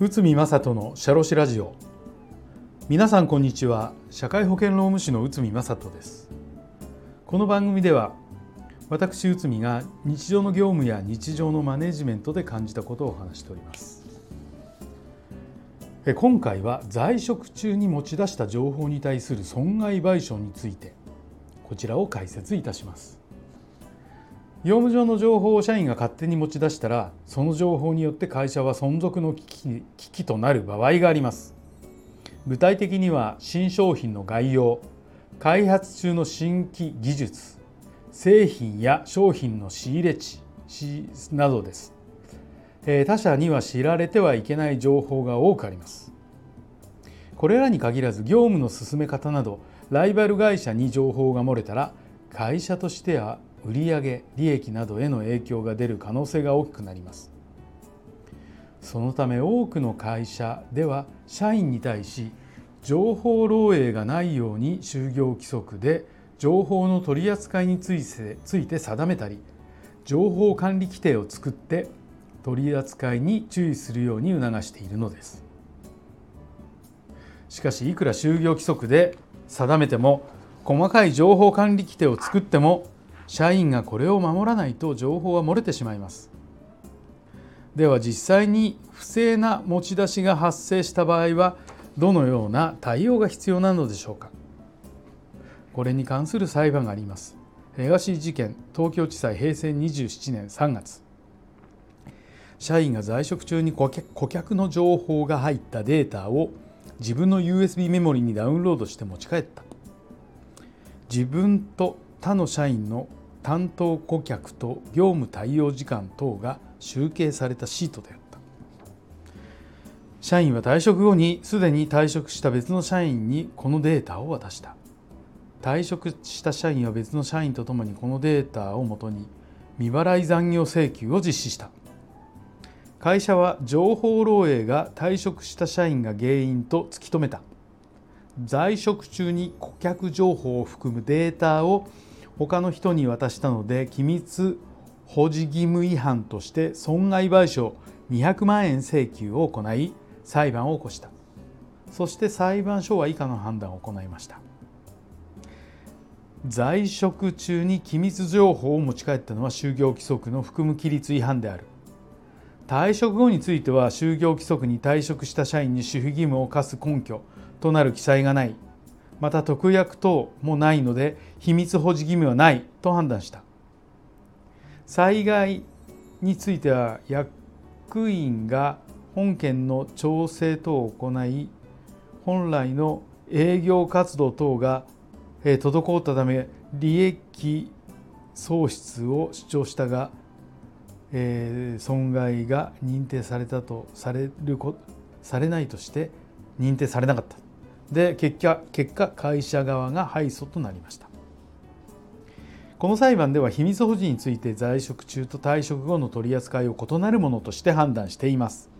宇見正人のシャロシラジオ。皆さんこんにちは。社会保険労務士の宇見正人です。この番組では私宇見が日常の業務や日常のマネジメントで感じたことを話しております。今回は在職中に持ち出した情報に対する損害賠償についてこちらを解説いたします。業務上の情報を社員が勝手に持ち出したらその情報によって会社は存続の危機危機となる場合があります。具体的には新商品の概要開発中の新規技術製品や商品の仕入れ地などです。他社には知られてはいけない情報が多くあります。これらに限らず業務の進め方などライバル会社に情報が漏れたら会社としては売上利益などへの影響が出る可能性が大きくなります。そのため多くの会社では社員に対し情報漏洩がないように就業規則で情報の取り扱いについてついて定めたり情報管理規定を作って取り扱いに注意するように促しているのです。しかしいくら就業規則で定めても細かい情報管理規定を作っても社員がこれを守らないと情報は漏れてしまいます。では実際に不正な持ち出しが発生した場合はどのような対応が必要なのでしょうか。これに関する裁判があります。東事件東京地裁平成27年3月。社員が在職中に顧客の情報が入ったデータを自分の USB メモリにダウンロードして持ち帰った。自分と他の社員の担当顧客と業務対応時間等が集計されたシートであった。社員は退職後にすでに退職した別の社員にこのデータを渡した。退職した社員は別の社員とともにこのデータをもとに未払い残業請求を実施した。会社は情報漏洩が退職した社員が原因と突き止めた。在職中に顧客情報を含むデータを他の人に渡したので機密保持義務違反として損害賠償200万円請求を行い裁判を起こした。そして裁判所は以下の判断を行いました。在職中に機密情報を持ち帰ったのは就業規則の含む規律違反である。退職後については就業規則に退職した社員に守秘義務を課す根拠となる記載がない。また特約等もないので秘密保持義務はないと判断した。災害については役員が本件の調整等を行い本来の営業活動等が滞ったため利益喪失を主張したがえー、損害が認定されたとされるされないとして認定されなかった。で結果結果会社側が敗訴となりました。この裁判では秘密保持について在職中と退職後の取り扱いを異なるものとして判断しています。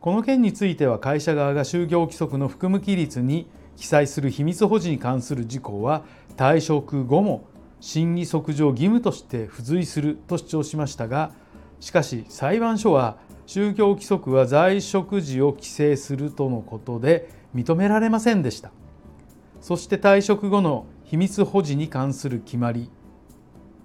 この件については会社側が就業規則の含む規律に記載する秘密保持に関する事項は退職後も審議則上義務として付随すると主張しましたがしかし裁判所は宗教規則は在職時を規制するとのことで認められませんでした。そして退職後の秘密保持に関する決まり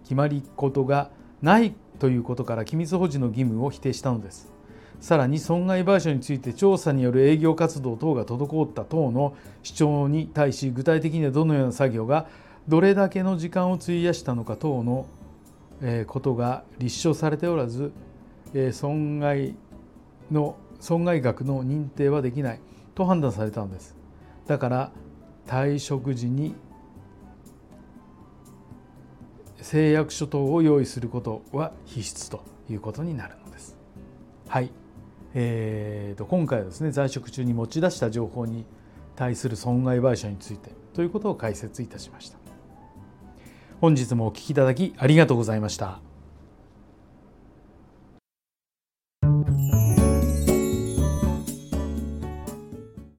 決まり事がないということから機密保持の義務を否定したのです。さらに損害賠償について調査による営業活動等が滞った等の主張に対し具体的にはどのような作業がどれだけの時間を費やしたのか等のことが立証されておらず損害の損害額の認定はできない。と判断されたのですだから退職時に誓約書等を用意することは必須ということになるのです。はい、えーと、今回はですね在職中に持ち出した情報に対する損害賠償についてということを解説いたしました。本日もお聴きいただきありがとうございました。